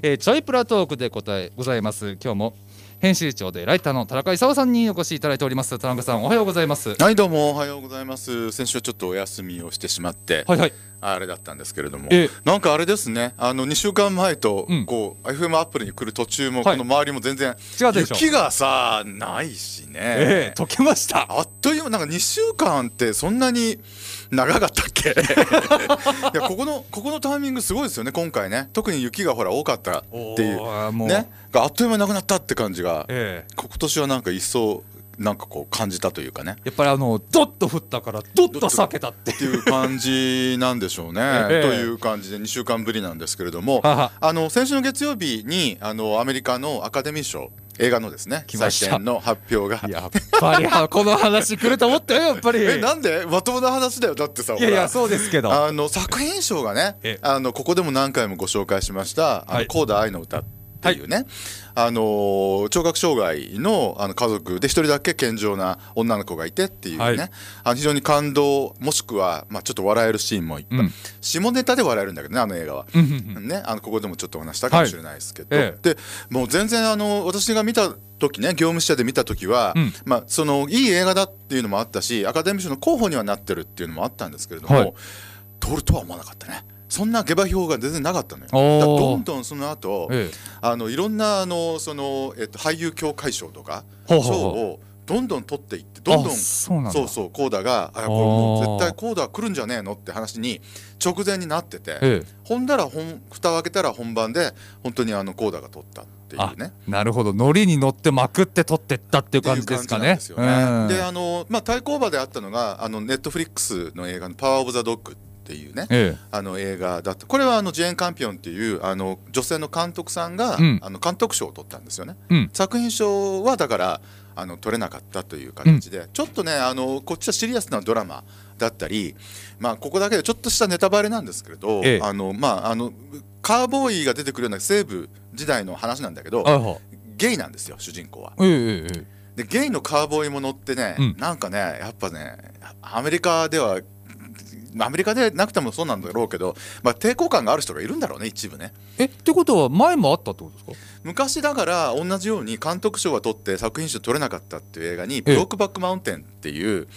えー、ちょいプラトークで答えございます。今日も編集長でライターの田中勲さんにお越しいただいております。田中さんおはようございます。はいどうもおはようございます。先週はちょっとお休みをしてしまってはいはい。あれだったんですけれども。えなんかあれですね。あの2週間前とうん。こう、FM アップルに来る途中もはい。この周りも全然違うでしょ。雪がさないしね、ええ溶けました。あっという間なんか2週間ってそんなに長かったっけ？いやここのここのタイミングすごいですよね今回ね。特に雪がほら多かったっていう。ね？があっという間になくなったって感じが。ええ。今年はなんか一層なんかこう感じたというかね。やっぱりあのドッと降ったからドッと避けたっていう。感じなんでしょうね。ええ。という感じで2週間ぶりなんですけれども。あの先週の月曜日にあのアメリカのアカデミー賞映画のですね来まの発表が。やっぱりはこの話来ると思ったよやっぱり。え なんでまともな話だよ。だってさいやいやそうですけど。あの作品賞がねええ。あのここでも何回もご紹介しました「あはい。のコーダ愛の歌」っていうね、あの聴覚障害のあの家族で一人だけ健常な女の子がいてっていうね、はい。あの非常に感動もしくは、まあ、ちょっと笑えるシーンもいっぱい、うん。下ネタで笑えるんだけどねあの映画は。ね、あのここでもちょっとお話したかもしれないですけど、はい。えでもう全然あの私が見た時ね業務支社で見た時は、うん。まあ、そのいい映画だっていうのもあったしアカデミー賞の候補にはなってるっていうのもあったんですけれども、はい。通るとは思わなかったねそんな下馬評が全然なかったのよ。どんどんその後、ええ。あのいろんなあのその、えっと、俳優協会賞とか賞をどんどん取っていってどんどんあそうそうそうコーダがあこれもう絶対コーダ来るんじゃねえのって話に直前になってて、ええ。ほんだら本蓋を開けたら本番で本当にあのコーダが取ったっていうね。なるほど。ノリに乗ってまくって取ってったっていう感じですかね。でね。でうんあのまあ対抗馬であったのがあのネットフリックスの映画のパワーオブザドッグっていうね。えあの映画だった。これはあのジェーン・カンピオンっていうあの女性の監督さんが、うん。あの監督賞を取ったんですよね。えうん。作品賞はだからあの取れなかったという形で、ちょっとねあのこっちはシリアスなドラマだったり、まあ、ここだけでちょっとしたネタバレなんですけれど、ええ。あのまあ、あのカーボーイが出てくるような西部時代の話なんだけどゲイなんですよ主人公は。えええええでゲイのカーボーイも乗ってね、うん。なんかねやっぱねアメリカではアメリカでなくてもそうなんだろうけど、まあ、抵抗感がある人がいるんだろうね一部ね。えってことは前もあったってことですか？昔だから同じように監督賞は取って作品賞取れなかったっていう映画に「ブロックバックマウンテン」っていう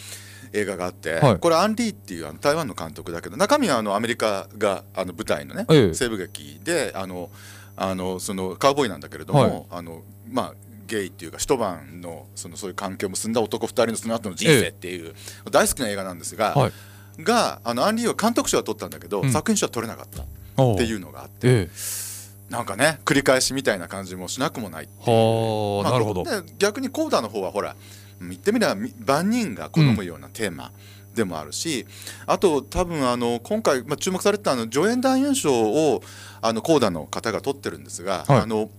映画があって、はい。これアン・リーっていうあの台湾の監督だけど中身はあのアメリカがあの舞台のね、ええ。西部劇であのあのそのカウボーイなんだけれども、はい。あのまあゲイっていうか一晩のそのそういう関係を結んだ男2人のその後の人生っていう、大好きな映画なんですが、はいがあのアン・リーは監督賞は取ったんだけど、うん。作品賞は取れなかったっていうのがあってえなんかね繰り返しみたいな感じもしなくもないはあ、まあなるほど。で逆にコーダの方はほら言ってみればみ万人が好むようなテーマでもあるし、あと多分あの今回、まあ、注目されてたあの助演男優賞をあのコーダの方が取ってるんですが、はい。あの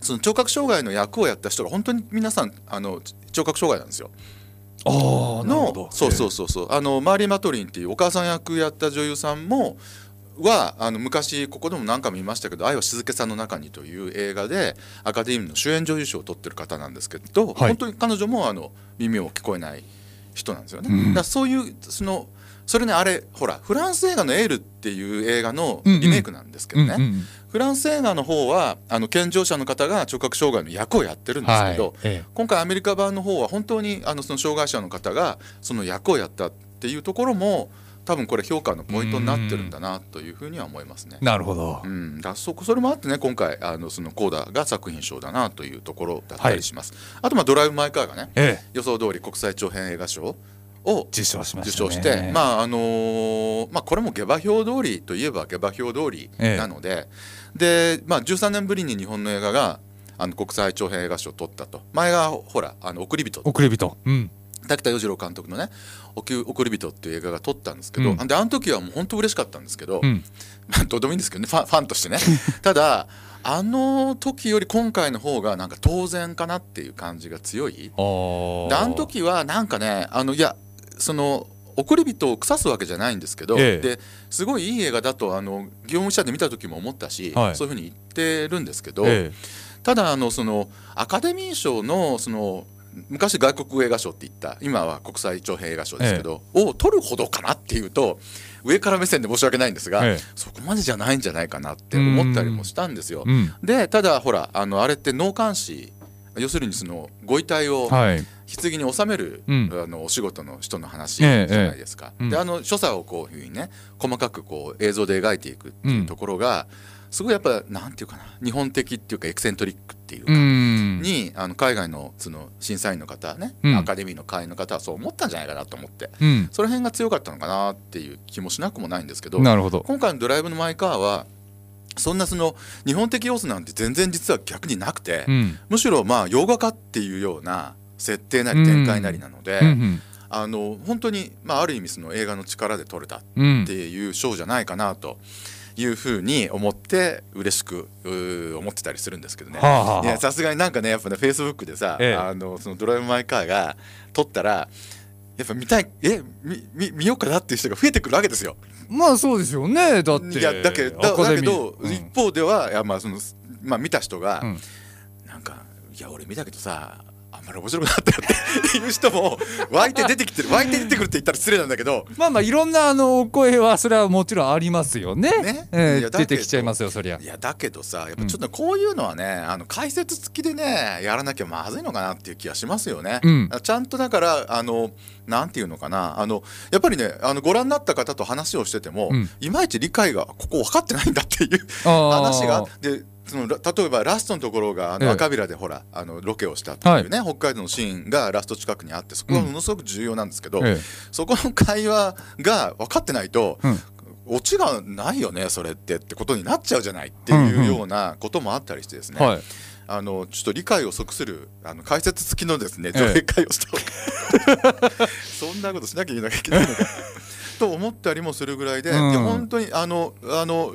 その聴覚障害の役をやった人が本当に皆さんあの聴覚障害なんですよ。ああなるほど。のそうそうそうそう。あのマーリー・マトリンっていうお母さん役やった女優さんもはあの昔ここでも何回も見ましたけど「愛は静けさの中に」という映画でアカデミーの主演女優賞を取ってる方なんですけど、はい。本当に彼女もあの耳も聞こえない人なんですよね。うん。だからそういうそのそれねあれほらフランス映画の「エール」っていう映画のリメイクなんですけどね、うんうんフランス映画の方はあの健常者の方が聴覚障害の役をやってるんですけど、はい。え今回アメリカ版の方は本当にあのその障害者の方がその役をやったっていうところも多分これ評価のポイントになってるんだなというふうには思いますね。え。なるほど。うん、だそこそれもあってね今回あのそのコーダが作品賞だなというところだったりします。あとまあドライブ・マイ・カーがねええ。予想通り国際長編映画賞を受賞しま受したね。賞して、まああのーまあ、これも下馬評通りといえば下馬評通りなので、で、まあ、13年ぶりに日本の映画があの国際長編映画賞を取ったと。前がほら「あの送り人」送り人。うん。滝田洋次郎監督のね「おきゅ送り人」っていう映画が撮ったんですけど、うん。であの時はもう本当嬉しかったんですけど、うん。まあどうでもいいんですけどねファンファンとしてね。ただあの時より今回の方がなんか当然かなっていう感じが強い。あー。であの時はなんかねあのいやその送り人を腐すわけじゃないんですけど、ええ。ですごいいい映画だとあの業務者で見た時も思ったし、はい。そういうふうに言ってるんですけど、えただあのそのアカデミー賞のその昔外国映画賞って言った今は国際長編映画賞ですけど、を取るほどかなっていうと上から目線で申し訳ないんですが、ええ。そこまでじゃないんじゃないかなって思ったりもしたんですよ。うん。でただほらあのあれって納棺師要するにそのご遺体をはい。棺に収める、うん。あのお仕事の人の話じゃええ。ないですか。ええうん。であの所作をこういうふうにね細かくこう映像で描いていくっていうところが、すごいやっぱなんていうかな日本的っていうかエクセントリックっていうか。うん。にあの海外のその審査員の方ね、うん。アカデミーの会員の方はそう思ったんじゃないかなと思ってうん。その辺が強かったのかなっていう気もしなくもないんですけどなるほど。今回の「ドライブ・のマイ・カー」はそんなその日本的要素なんて全然実は逆になくて、うんむしろまあ洋画化っていうような設定なり展開なりなので、うんあの本当に、まあ、ある意味その映画の力で撮れたっうんていうショーじゃないかなというふうに思って嬉しく思ってたりするんですけどね。さすがになんかねやっぱねフェイスブックでさ、ええあのそのドライブ・マイ・カーが撮ったらやっぱ見たいえみみ見ようかなっていう人が増えてくるわけですよ。まあそうですよねだって。いやだけどだだけど、うん。一方ではいやまあそのまあ見た人が、うん。なんかいや俺見たけどさあんまり面白くなかったよって いう人も湧いて出てきてる湧いて出てくるって言ったら失礼なんだけど。まあまあいろんなあのお声はそれはもちろんありますよね。ね。ええいやだけど出てきちゃいますよそりゃ。いやだけどさやっぱちょっとこういうのはね、あの解説付きでねやらなきゃまずいのかなっていう気がしますよね。うん。ちゃんとだからあのなんていうのかな。あのやっぱりねあのご覧になった方と話をしてても、うん。いまいち理解がここ分かってないんだっていう話が。でそのら例えばラストのところがあのええ。赤ビラでほらあのロケをしたっていうね、北海道のシーンがラスト近くにあってそこがものすごく重要なんですけど、えそこの会話が分かってないと、うん。オチがないよねそれってってことになっちゃうじゃないっていうようなこともあったりしてですね、えはい。あのちょっと理解を即するあの解説付きのですねええ。上映会をした方が、そんなことしなきゃいけないのか と思ったりもするぐらいで、うん。いや本当にあのあの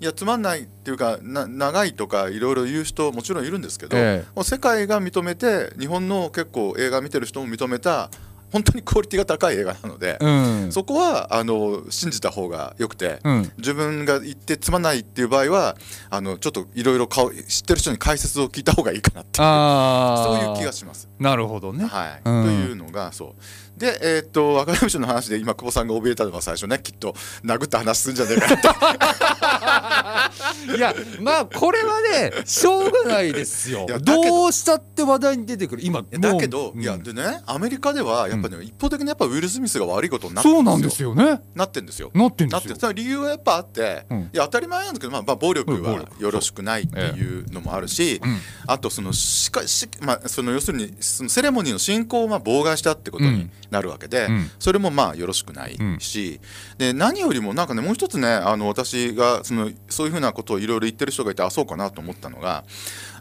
いやつまんないっていうかな長いとかいろいろ言う人もちろんいるんですけど、ええ。もう世界が認めて日本の結構映画見てる人も認めた本当にクオリティが高い映画なので、うん。そこはあの信じた方がよくて、うん。自分が言ってつまんないっていう場合はあのちょっといろいろ顔知ってる人に解説を聞いた方がいいかなっていうそういう気がします。なるほどね。はい、うん。というのがそうでえーっとアカデミー賞の話で今久保さんが怯えたのが最初ね。きっと殴った話するんじゃねえかなって。いやまあこれはねしょうがないですよ。どどうしたって話題に出てくる。今だけど、うんいやでねアメリカではやっぱね、一方的にやっぱウィル・スミスが悪いことになってそうなんですよね。なってんですよ。なってんなってです。よ理由はやっぱあって、うん。いや当たり前なんですけど、まあ、まあ暴力はよろしくないっていうのもあるし、うん。あとそのしかし、まあ、その要するにそのセレモニーの進行をまあ妨害したってことになるわけで、うん。それもまあよろしくないし、で何よりもなんかねもう一つねあの私がそのそういうふうなことをいろいろ言ってる人がいてあそうかなと思ったのが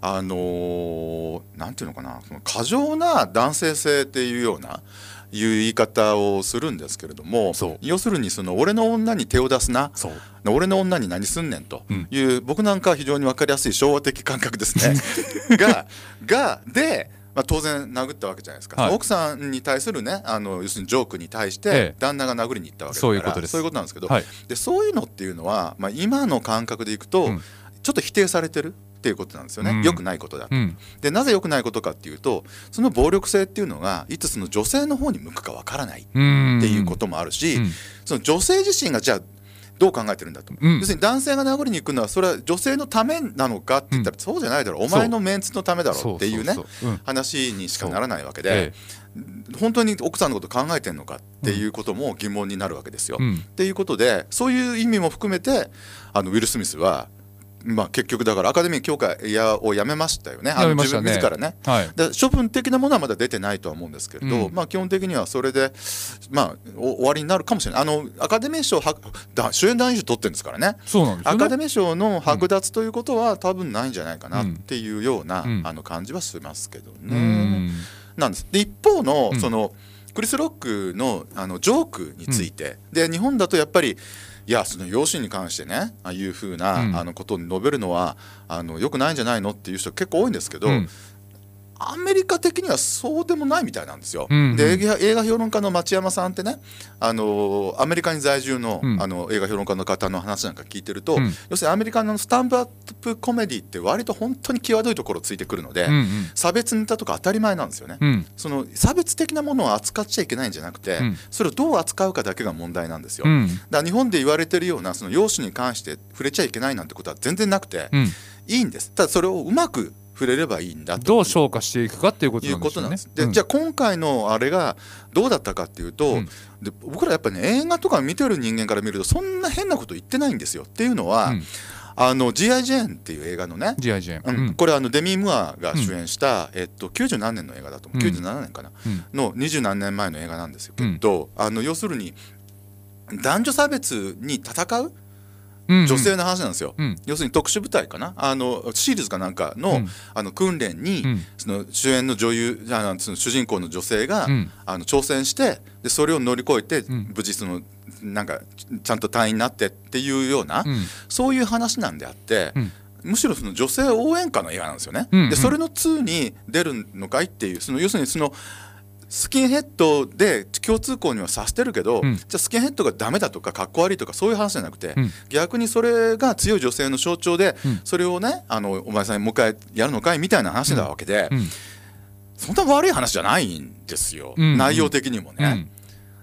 あのーなんていうのかなその過剰な男性性っていうようないう言い方をするんですけれども要するにその俺の女に手を出すな俺の女に何すんねんとうん。いう、僕なんかは非常に分かりやすい昭和的感覚ですね。ががで、まあ、当然殴ったわけじゃないですか、はい。奥さんに対するねあの要するにジョークに対しええ。て旦那が殴りに行ったわけだから。そういうことです。そういうことなんですけど、はい。でそういうのっていうのは、まあ、今の感覚でいくと、うん。ちょっと否定されてるっていうことなんですよね、うん。良くないことだとうん。でなぜ良くないことかっていうとその暴力性っていうのがいつその女性の方に向くかわからないっうんていうこともあるし、うん。その女性自身がじゃあどう考えてるんだと、う。ん。要するに男性が殴りに行くのはそれは女性のためなのかって言ったらそうじゃないだろう、お前のメンツのためだろうっていうね話にしかならないわけで、え本当に奥さんのこと考えてるのかっていうことも疑問になるわけですよ。えうん。っていうことでそういう意味も含めてあのウィル・スミスは、まあ、結局だからアカデミー協会を辞めましたよね。あの自分自らね。はい。で処分的なものはまだ出てないとは思うんですけれど、うんまあ、基本的にはそれで、まあ、お終わりになるかもしれない。あのアカデミー賞はだ主演男優賞取ってるんですからね。そうなんですよねアカデミー賞の剥奪ということは多分ないんじゃないかなうんっていうような、うん。あの感じはしますけどうね。ん。なんです。で一方のうん。その、クリス・ロックのあのジョークについて、で日本だとやっぱりいやその養子に関してねああいうふうな、うん。あのことを述べるのはあのよくないんじゃないのっていう人結構多いんですけど、うんアメリカ的にはそうでもないみたいなんですよ。うんうん。で映画評論家の町山さんってねあのアメリカに在住の,、うん。あの映画評論家の方の話なんか聞いてると、うん。要するにアメリカのスタンドアップコメディって割と本当に際どいところをついてくるので、うんうん。差別ネタとか当たり前なんですよね。うん。その差別的なものを扱っちゃいけないんじゃなくて、うん。それをどう扱うかだけが問題なんですよ。うん。だから日本で言われてるようなその容姿に関して触れちゃいけないなんてことは全然なくて、うん。いいんです。ただそれをうまく触れればいいんだと。どう消化していくかっていうことなんでしょうねでうん。じゃあ今回のあれがどうだったかっていうと、うん。で僕らやっぱりね映画とか見てる人間から見るとそんな変なこと言ってないんですよ。っていうのは、うん。あの G.I. ジェーンっていう映画のね、G.I. ジェーンうん。これあのデミー・ムアが主演した、えっと、90何年の映画だと思う、うん。97年かな、うん。の20何年前の映画なんですよけど、あの要するに男女差別に戦ううん女性の話なんですよ。うん。要するに特殊部隊かな？あのシールズかなんかの,、うん。あの訓練に、うん。その主演の女優じゃあその主人公の女性が、うん。あの挑戦してでそれを乗り越えて、ん。無事そのなんかちゃんと隊員になってっていうような、うん。そういう話なんであって、うん。むしろその女性応援歌の映画なんですよね。でそれの2に出るのかいっていうその要するにそのスキンヘッドで共通項にはさしてるけど、うん。じゃあスキンヘッドがダメだとかかっこ悪いとかそういう話じゃなくて、うん。逆にそれが強い女性の象徴で、うん。それをねあのお前さんもう一回やるのかいみたいな話なわけで、うん。そんな悪い話じゃないんですよ、うん。内容的にもね。うん。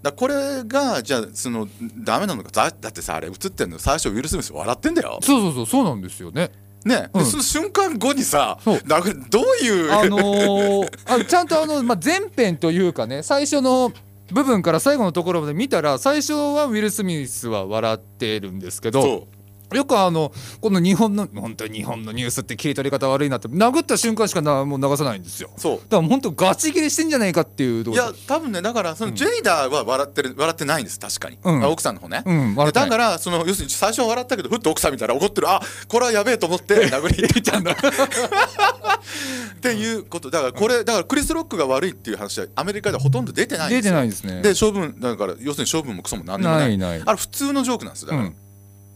だこれがじゃあそのダメなのかだだってさあれ映ってんの最初ウィル・スミス笑ってんだよ。そうそうそうそうなんですよねね、うん。でその瞬間後にさどういう、あのー あちゃんとあの、まあ、前編というかね最初の部分から最後のところまで見たら最初はウィル・スミスは笑ってるんですけどそよくあのこの日本の本当に日本のニュースって切り取り方悪いなって殴った瞬間しかなもう流さないんですよ。うそう。だから本当ガチ切れしてんじゃないかっていういや多分ねだからそのジェイダーは笑ってる笑ってないんです確かに、うん。あ奥さんの方ね、うん笑ってない。だからその要するに最初は笑ったけどふっと奥さん見たら怒ってる。あこれはやべえと思って 殴り入れたんだ。っていうこと。だからこれだからクリス・ロックが悪いっていう話はアメリカではほとんど出てないんで出すよ。てないですねで処分だから要するに処分もクソも何にもないないないあれ普通のジョークなんですよだから、うん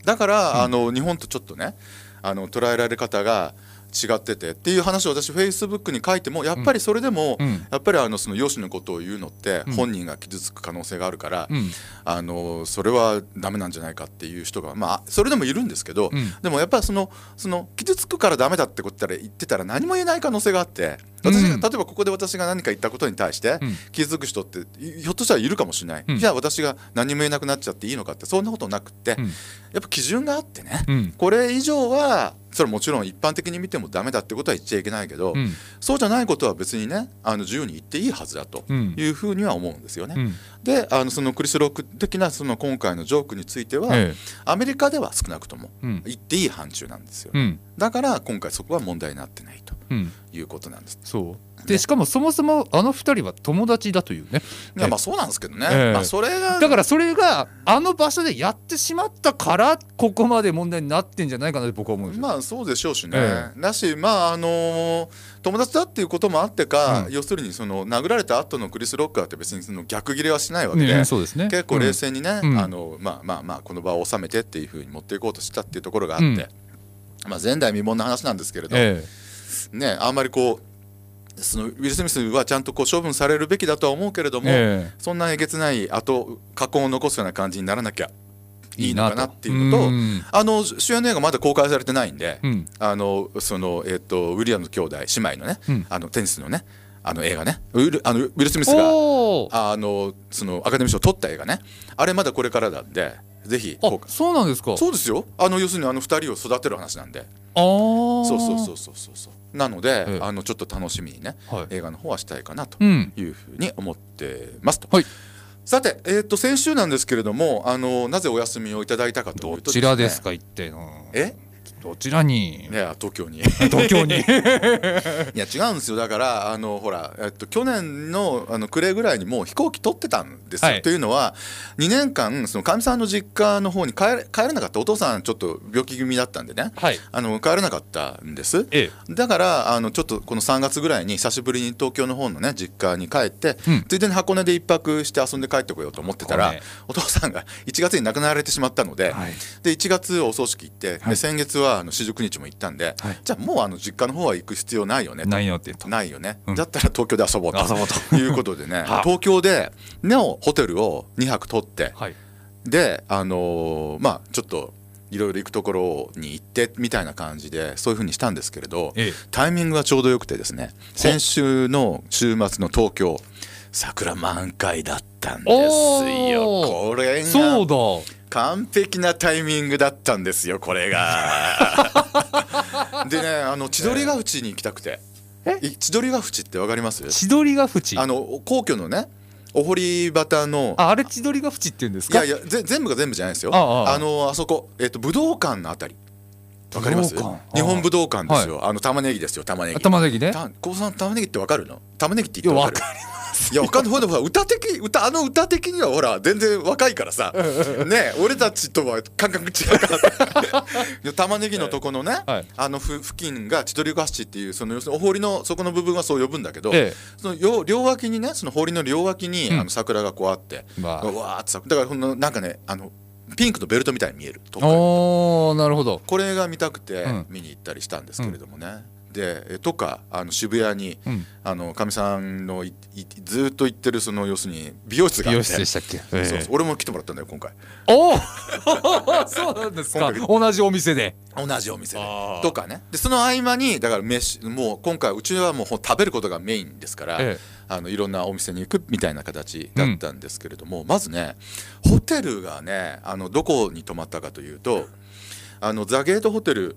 だから、あの日本とちょっとねあの捉えられ方が違っててっていう話を私フェイスブックに書いてもやっぱりそれでも、うん。やっぱりあのその容姿のことを言うのってうん。本人が傷つく可能性があるから、うん。あのそれはダメなんじゃないかっていう人がまあそれでもいるんですけど、うん。でもやっぱりそのその傷つくからダメだってこと言ってたら何も言えない可能性があって私が、うん。例えばここで私が何か言ったことに対してうん。傷つく人ってひょっとしたらいるかもしれない、うん。じゃあ私が何も言えなくなっちゃっていいのかってそんなことなくって、うん。やっぱ基準があってね、うん。これ以上はそれもちろん一般的に見てもダメだってことは言っちゃいけないけど、うん。そうじゃないことは別にねあの自由に言っていいはずだとうん。いうふうには思うんですよね。うん。であのそのクリス・ロック的なその今回のジョークについては、えアメリカでは少なくとも言っていい範疇なんですよ、うんだから今回そこは問題になってないとうん。いうことなんです。そう。でしかもそもそもあの二人は友達だというね。いやまあそうなんですけどね、ええ。まあ、それがだからそれがあの場所でやってしまったからここまで問題になってんじゃないかなって僕は思うんですよ。まあそうでしょうしね、えだしまああのー友達だっていうこともあってか、うん。要するにその殴られた後のクリス・ロッカーって別にその逆ギレはしないわけで、ねそうですね。結構冷静にね、うん。あのまあまあまあこの場を収めてっていうふうに持っていこうとしたっていうところがあって、うんまあ前代未聞の話なんですけれど、えねあんまりこうそのウィル・スミスはちゃんとこう処分されるべきだとは思うけれどえも、そんなえげつない後過去を残すような感じにならなきゃいいのかなっていうのとん。あの主演の映画まだ公開されてないんで、うん。あのそのえっ、とウィリアム兄弟姉妹のね、うん。あのテニスのねあの映画ね。ウィルあのウィル・スミスがあのそのアカデミー賞を取った映画ね。あれまだこれからなんでぜひ公あ開。そうなんですか。そうですよ。あの要するにあの2人を育てる話なんで。あー。そうそうそうそうそう。そうなので、ええ。あのちょっと楽しみにねはい。映画の方はしたいかなとうん。いうふうに思ってますと、はい。さて、えー、と先週なんですけれどもあのなぜお休みをいただいたかというとどちらですねか一体の。え？どちらに？い。や東京に東京に。いや違うんですよだからあのほら、えっと、去年のあの暮れぐらいにもう飛行機取ってたんですよ。はいというのは2年間そのかみさんの実家の方に帰れ帰れなかったお父さんちょっと病気気味だったんでねはい。あの帰れなかったんです。えだからあのちょっとこの3月ぐらいに久しぶりに東京の方のね実家に帰って、うんついでに箱根で一泊して遊んで帰ってこようと思ってたらお父さんが1月に亡くなられてしまったので,、はいで1月お葬式行って、はいで先月ははあの四十九日も行ったんで、はい。じゃあもうあの実家の方は行く必要ないよねと。ないよって言うと。ないよね、うん。だったら東京で遊ぼうと。遊ぼうと。いうことでね。はあ東京でのホテルを2泊取ってはい。であのーまあちょっといろいろ行くところに行ってみたいな感じでそういうふうにしたんですけれど、ええ。タイミングがちょうどよくてですね先週の週末の東京桜満開だったんですよ。これそうがだ。完璧なタイミングだったんですよこれが。でねあの千鳥ヶ淵に行きたくて。千鳥ヶ淵ってわかります？千鳥ヶ淵。あの皇居のねお堀端の。ああれ千鳥ヶ淵って言うんですか？いやいやぜ全部が全部じゃないですよ。あのあそこ、えっと武道館のあたりわかります？日本武道館ですよ。あの玉ねぎですよ玉ねぎ。玉ねぎね？た高さん玉ねぎってわかるの？玉ねぎって言ってわかる？いやわかんないほらほら歌的歌あの歌的にはほら全然若いからさ。ね俺たちとは感覚違うから 玉ねぎのとこのね、はい。あのふ付近が千鳥ヶ淵っていうその要するにお堀のそこの部分はそう呼ぶんだけど、えその両両脇にねその堀の両脇に、うん。あの桜がこうあって、わー。ってさだからこのなんかねあのピンクのベルトみたいに見える遠くからおーなるほど。これが見たくてうん。見に行ったりしたんですけれどもね、でえとかあの渋谷にうん。あのかみさんのいいずーっと行ってるその要するに美容室があ美って。容室でしたっけ？そうそう。ええ俺も来てもらったんだよ今回。おお そうなんですか。今同じお店で。同じお店で。とかね。でその合間にだから飯もう今回うちはもう食べることがメインですから、えあのいろんなお店に行くみたいな形だったんですけれども、まずねホテルがねあのどこに泊まったかというとあのザ・ゲートホテル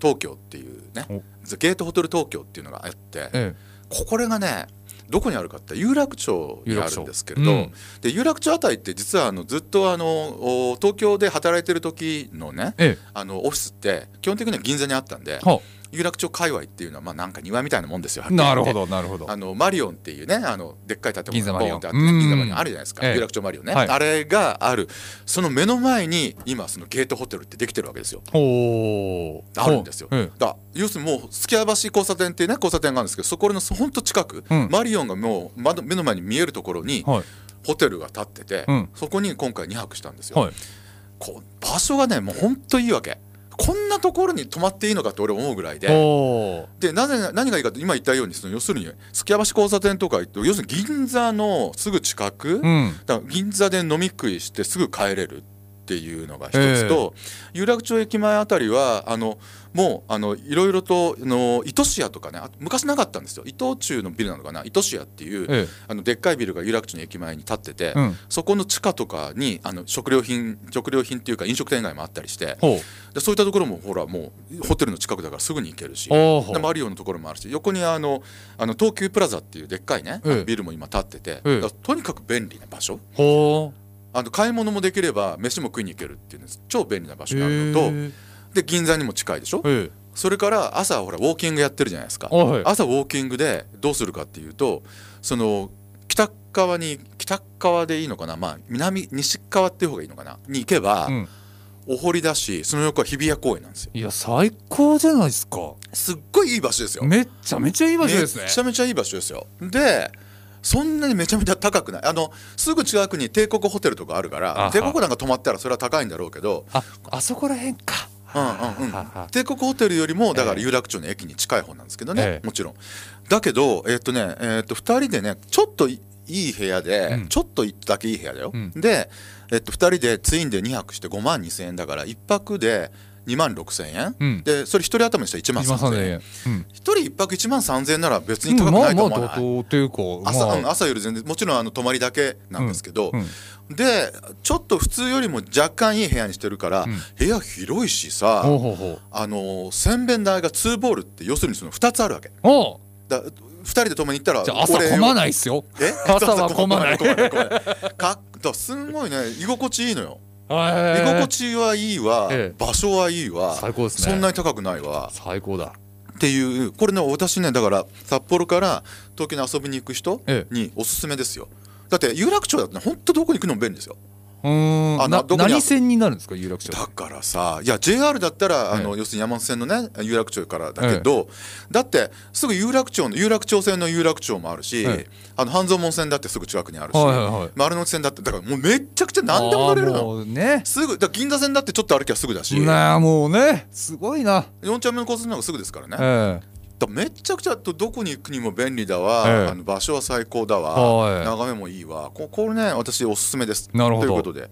東京っていうねお。ザ・ゲートホテル東京っていうのがあって、えここれがねどこにあるかって有楽町にあるんですけれど、有楽で有楽町あたりって実はあのずっとあのお東京で働いてる時のねええ。あのオフィスって基本的には銀座にあったんでえは有楽町界隈っていうのはまあなんか庭みたいなもんですよなるほどなるほど。あのマリオンっていうねあのでっかい建物銀座マリオンがンってあって銀座マリオンあるじゃないですか、ええ有楽町マリオンね、はい。あれがある。その目の前に今そのゲートホテルってできてるわけですよ。ほう。あるんですよ、ええ。だ要するにもうすきや橋交差点っていうね交差点があるんですけどそこのほんと近く、うん。マリオンがもう窓目の前に見えるところにはい。ホテルが建ってて、うん。そこに今回2泊したんですよ、はい。こう場所がねもうほんといいわけこんなところに泊まっていいのかって俺思うぐらいで。おでなぜ何がいいかと今言ったようにその要するにすきや橋交差点とか行って要するに銀座のすぐ近く、うん。だから銀座で飲み食いしてすぐ帰れるっていうのが一つと、有楽町駅前あたりはあのもうあのいろいろとあの糸市屋とかねあ昔なかったんですよ。伊藤忠のビルなのかな。糸市屋っていう、えあのでっかいビルが有楽町の駅前に建ってて、えうん。そこの地下とかにあの食料品食料品っていうか飲食店街もあったりしてでそういったところもほらもうホテルの近くだからすぐに行けるしでマリオのところもあるし横にあのあの東急プラザっていうでっかいね、ええ。ビルも今建ってて、とにかく便利な場所あの買い物もできれば飯も食いに行けるっていうの超便利な場所があるのとへで銀座にも近いでしょ？ええ。それから朝ほらウォーキングやってるじゃないですか。あはい。朝ウォーキングでどうするかっていうとその北側に北側でいいのかな？まあ南西側っていう方がいいのかな？に行けば、うん。お堀だしその横は日比谷公園なんですよ。いや最高じゃないですか。すっごいいい場所ですよ。めっちゃめちゃいい場所ですね。めちゃめちゃいい場所ですよ。でそんなにめちゃめちゃ高くない？あのすぐ近くに帝国ホテルとかあるかあらは。帝国なんか泊まったらそれは高いんだろうけど。ああそこらへんか。うんうん帝国ホテルよりもだからええ有楽町の駅に近い方なんですけどね、ええ。もちろん。だけどえっとねえっと2人でねちょっといいい部屋で、うん。ちょっとだけいい部屋だよ、うん。で、えっと2人でツインで2泊して5万2千円だから1泊で2万6千円、うん。でそれ1人頭にしたら1万3今さ千円。ねうん。1人1泊1万3千円なら別に高くないと思わない、うか朝,、まあ。うん朝より全然もちろんあの泊まりだけなんですけど、うん。でちょっと普通よりも若干いい部屋にしてるから、うん。部屋広いしさ、あのー洗面台が2ボールって要するにその2つあるわけ。だ2人で泊まりに行ったらじゃあ朝混まないいっすよ。え？朝は混ま ない。かだすんごいね居心地いいのよ居居心地はいいわ、ええ。場所はいいわ最高ですね。そんなに高くないわ。最高だ。っていうこれね私ねだから札幌から東京に遊びに行く人え。におすすめですよ。だって有楽町だってねほんとどこに行くのも便利ですようーんなあどこに何線になるんですか有楽町だからさいや JR だったらあの、え要するに山手線のね有楽町からだけど、だってすぐ有楽町の有楽町線の有楽町もあるし、えあの半蔵門線だってすぐ近くにあるし、丸の内線だってだからもうめっちゃくちゃ何でも乗れるのね。すぐだ銀座線だってちょっと歩きゃすぐだし、なあもうね。すごいな。4丁目の交差点の方がすぐですからね、えだめっちゃくちゃどどこに行くにも便利だわ、ええ。あの場所は最高だわ、はい。眺めもいいわ。ここれね私おすすめです。なるほど。ということで。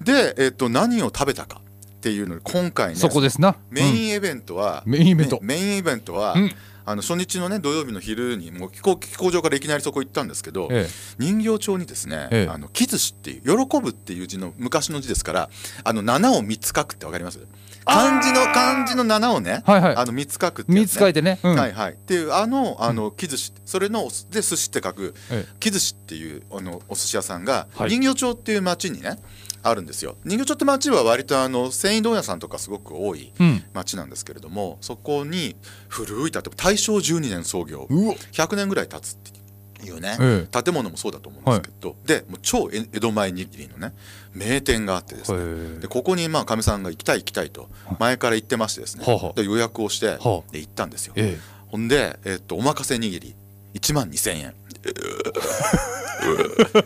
で、えっと何を食べたかっていうので今回ねえそこですな。メインイベントは、メインイベント。メメインイベントは、うん。あの初日のね土曜日の昼にもう飛行飛行場からいきなりそこ行ったんですけど、え人形町にですね、ええ。あのっていう喜ぶっていう字の昔の字ですからあの7を3つ書くってわかります？漢字の漢字の7をね、はいはい。あの3つ書くってね、三つ書いてね。うん。はいはいっていうあのあの木寿司それので寿司って書くえ木寿司っていうあのお寿司屋さんがはい。人形町っていう町にねあるんですよ。人形町って町は割とあの繊維問屋さんとかすごく多いうん。町なんですけれどもそこに古い建物大正12年創業。うわ100年ぐらい経つっていうね、え建物もそうだと思うんですけど、でもう超江江戸前握りのね名店があってですね、でここにまあかみさんが行きたい行きたいと前から言ってましてですね、はで予約をして、はあ。で行ったんですよ、えほんで、えっとおまかせ握り1万2000円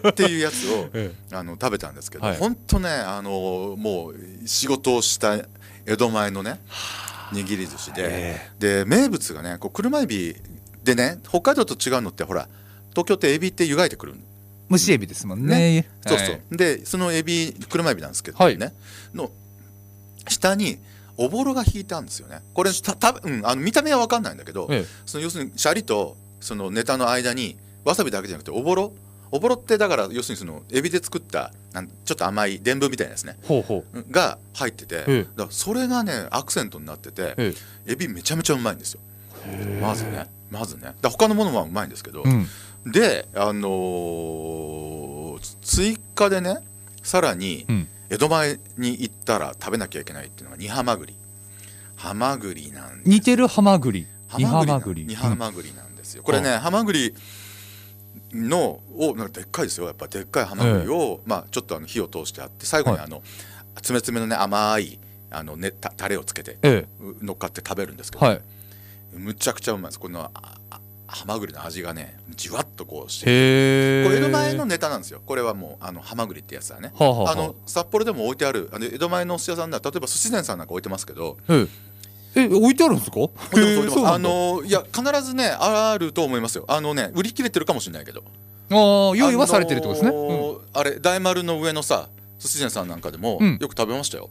っていうやつをえあの食べたんですけど、はい。ほんとねあのもう仕事をした江戸前のね握り寿司で、え。で名物がねこう車エビでね北海道と違うのってほら東京ってエビって湯がいてくる蒸しエビですもんね。そうそう、でそのエビ車エビなんですけどね、はい。の下におぼろが引いたんですよね。これたた、うん、あの見た目は分かんないんだけど、えその要するにシャリとそのネタの間にわさびだけじゃなくておぼろ？おぼろってだから要するにそのエビで作ったなんちょっと甘い伝文みたいなやつね。えほうほう。が入ってて、ええ。だそれがねアクセントになってて、えエビめちゃめちゃうまいんですよ。まずね。まずね。だ他のものはうまいんですけど、うんであのー追加でねさらにうん。江戸前に行ったら食べなきゃいけないっていうのが煮ハマグリ。ハマグリなんです似てるハマグリ。煮ハハママグリグリ。煮ハマグリなんですよ、これねハマグリのをなんかでっかいですよ。やっぱでっかいハマグリを、まあちょっとあの火を通してあって最後にはい。あの、つめつめのね甘いあのねたタレをつけてえう乗っかって食べるんですけど、えはい。むちゃくちゃうまいです。このハマグリの味がねじわっとこうしてこれ江戸前のネタなんですよ。これはもうあのハマグリってやつだね。はあはあの札幌でも置いてあるあの江戸前のお寿司屋さんだ例えば寿司膳さんなんか置いてますけどえええ置いてあるんですか？あのいや必ずねあると思いますよ。あのね売り切れてるかもしれないけど。ああ用意はされてるってことですね、あのーあれ大丸の上のさ寿司膳さんなんかでもうん。よく食べましたよ、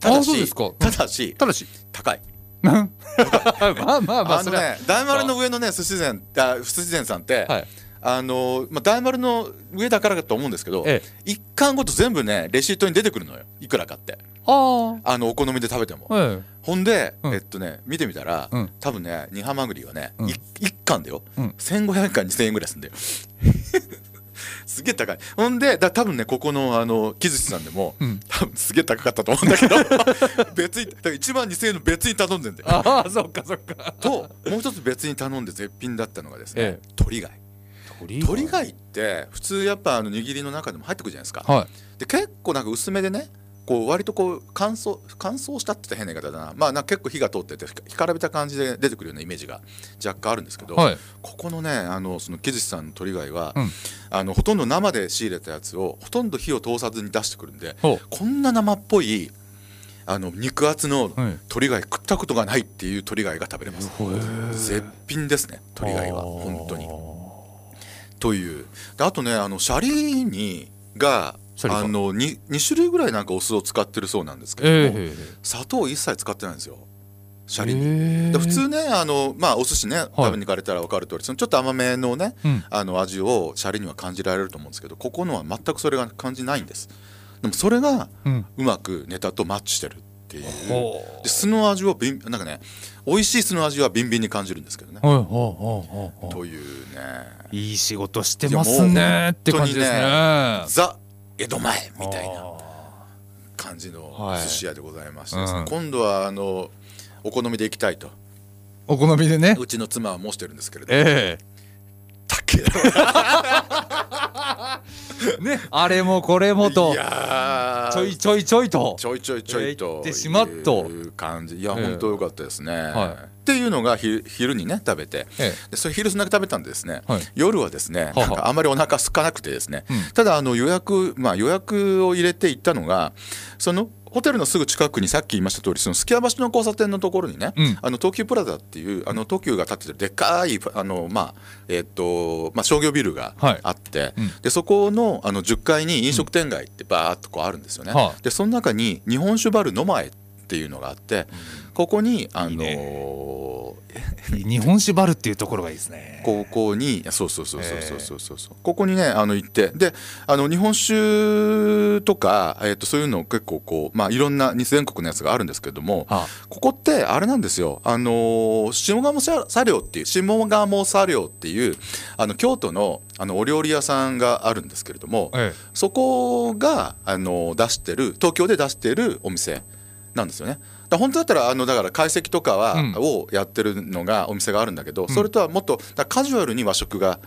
あただしそうですか。ただしただし。高い まあまあまああのそれは。ね大丸の上のね寿司膳あ寿司膳さんって、はい。あのーまあ、大丸の上だからかと思うんですけど、ええ。一貫ごと全部ねレシートに出てくるのよ。いくらかって。ああのお好みで食べても、あえ。ほんで、うん。えっとね見てみたら、うん。多分ね煮ハマグリはね、うん。い一貫だよ、うん。1500円か2000円ぐらいすんだよすげえ高い。ほんでだ多分ねここのあの木寿司さんでも、うん。多分すげえ高かったと思うんだけど 別にだから1万2000円の別に頼んでんだよ。ああそっかそっか。ともう一つ別に頼んで絶品だったのがですね、え鳥貝。鳥鳥貝って普通やっぱあの握りの中でも入ってくるじゃないですか、はい。で結構なんか薄めでねこう割とこう乾燥乾燥したって言ったら変な言い方だな。まあな結構火が通ってて干からびた感じで出てくるようなイメージが若干あるんですけど、はい。ここのねあのその木寿司さんの鳥貝は、うん。あのほとんど生で仕入れたやつをほとんど火を通さずに出してくるんでほこんな生っぽいあの肉厚のうはい。鳥貝食ったことがないっていう鳥貝が食べれます。絶品ですね鳥貝は。本当に。という。であとねあのシャリにがあの 2, 2種類ぐらいなんかお酢を使ってるそうなんですけえども、え砂糖一切使ってないんですよシャリに。へえ。で普通ねあの、まあ、お寿司ね食べに行かれたら分かる通りそのちょっと甘めのねうん。あの味をシャリには感じられると思うんですけどここのは全くそれが感じないんです。でもそれがうん。うまくネタとマッチしてるっていう。ほで酢の味をビンなんかね美味しい酢の味はビンビンに感じるんですけどね。うはいはいはいはい。というね。いい仕事してますねって感じですねザ江戸前みたいなあ感じのはい。寿司屋でございましてですね、うん。今度はあのお好みで行きたいと。ーお好みでね。うちの妻は申してるんですけれどええ高え。だろね。あれもこれもと。いやー。ちょいちょいちょいと。ちょいちょいちょいとってしまっと。いう感じ。いやええ本当良かったですね、はい。っていうのが昼昼にね食べて。えでそれ昼スナック食べたんでですね、はい。夜はですねははなんかあまりお腹空かなくてですね、うん。ただあの予約まあ予約を入れて行ったのがそのホテルのすぐ近くにさっき言いました通りそのすき家橋の交差点のところにね、うん。あの東急プラザっていうあの東急が建ててるでっかいあの、まあえっとまあ、商業ビルがはい。あって、うん。でそこのあの10階に飲食店街ってバーっとこうあるんですよね。はあ。でその中に日本酒バルの前ってっていうのがあって、ここにあのーいいね、日本酒バルっていうところがいいですね。高校にそうそうそうそうそうそうそう、えー、ここにねあの行って。であの日本酒とか、えー、とそういうの結構こうまあいろんな全国のやつがあるんですけども、はあ、ここってあれなんですよ。あのー、下鴨茶寮っていう下鴨茶寮っていうあの京都のあのお料理屋さんがあるんですけれども、ええ、そこがあの出してる東京で出してるお店。なんですよね。だ本当だったらあのだから懐石とかは、うんをやってるのがお店があるんだけど、それとはもっとカジュアルに和食が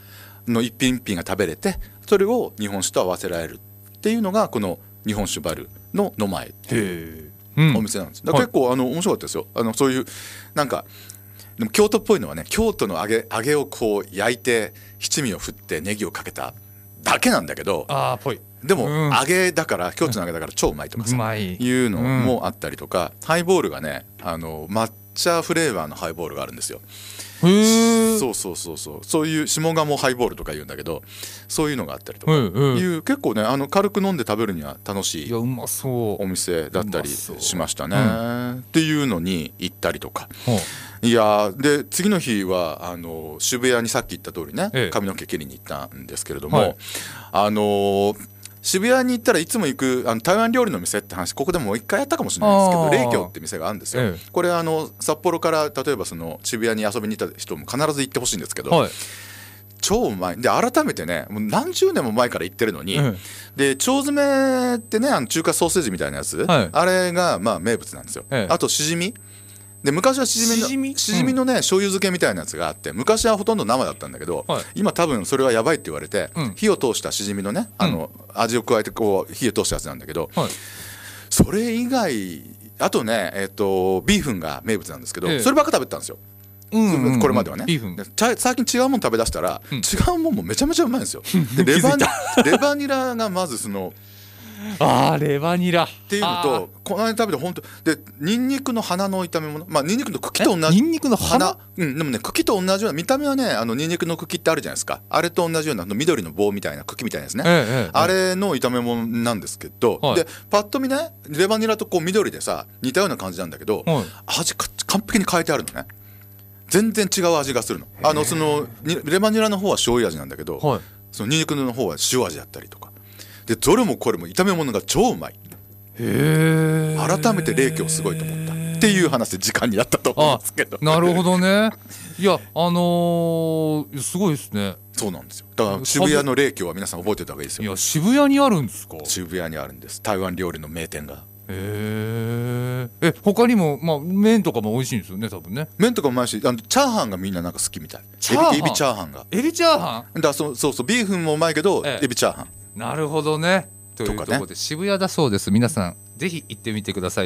の一品一品が食べれてそれを日本酒と合わせられるっていうのがこの日本酒バルのの前っていうお店なんです。だ結構あの面白かったですよ。あのそういうなんかでも京都っぽいのはね京都の揚げ揚げをこう焼いて七味を振ってネギをかけただけなんだけどああぽいでもうん。揚げだから京都の揚げだから超うまいとかさい。いうのもあったりとか、ハイボールがねあの抹茶フレーバーのハイボールがあるんですよ。そうそうそうそう。そういう下鴨ハイボールとか言うんだけどそういうのがあったりとか。いう結構ねあの軽く飲んで食べるには楽しいお店だったりしましたね。っていうのに行ったりとか。いやーで次の日はあの渋谷にさっき言った通りね、ええ。髪の毛切りに行ったんですけれども、はい。あのー渋谷に行ったらいつも行くあの台湾料理の店って話ここでもう一回やったかもしれないですけど霊郷って店があるんですよ、ええ。これあの札幌から例えばその渋谷に遊びに行った人も必ず行ってほしいんですけど、はい。超うまい。で改めてねもう何十年も前から行ってるのに、え。で腸詰めってねあの中華ソーセージみたいなやつ、はい。あれがまあ名物なんですよ、ええ。あとしじみで昔はしじみのしじみ？しじみのね、醤油漬けみたいなやつがあって昔はほとんど生だったんだけど、はい。今多分それはやばいって言われて、うん。火を通したしじみのねあの、味を加えてこう火を通したやつなんだけどはい。それ以外あとねえっ、とビーフンが名物なんですけど、ええ。そればっか食べてたんですよ、うんうんうん。これまではね。ビーフン。でちゃ最近違うもの食べだしたら、うん。違うもんもめちゃめちゃうまいんですよ。でレバニレバニラがまずそのあーレバニラ。っっていうのとこの間食べて本当でニンニクの花の炒め物まあニンニクの茎と同じ。ニンニクの花？花？うんでもね茎と同じような見た目はねあのニンニクの茎ってあるじゃないですか。あれと同じようなあの緑の棒みたいな茎みたいなやつね、ええええあれの炒め物なんですけど、はい。でパッと見ねレバニラとこう緑でさ似たような感じなんだけど、はい。味か完璧に変えてあるのね。全然違う味がするの。あのそのにレバニラの方は醤油味なんだけど、はい。そのニンニクの方は塩味だったりとかでどれもこれも炒め物が超うまい。改めて霊郷すごいと思った。っていう話で時間にやったと思うんですけど。なるほどね。いやあのー、すごいですね。そうなんですよ。だから渋谷の霊郷は皆さん覚えてた方がいいですよ。いや渋谷にあるんですか？へ渋谷にあるんです。台湾料理の名店が。ええ他にもまあ麺とかも美味しいんですよね多分ね。麺とかもうまい。しあのチャーハンがみんななんか好きみたい。エビチャーハンが。エビチャーハだからそうそうそうビーフンもうまいけど、ええ。エビチャーハンンなるほどね。というところで渋谷だそうです。皆さんぜひ行ってみてください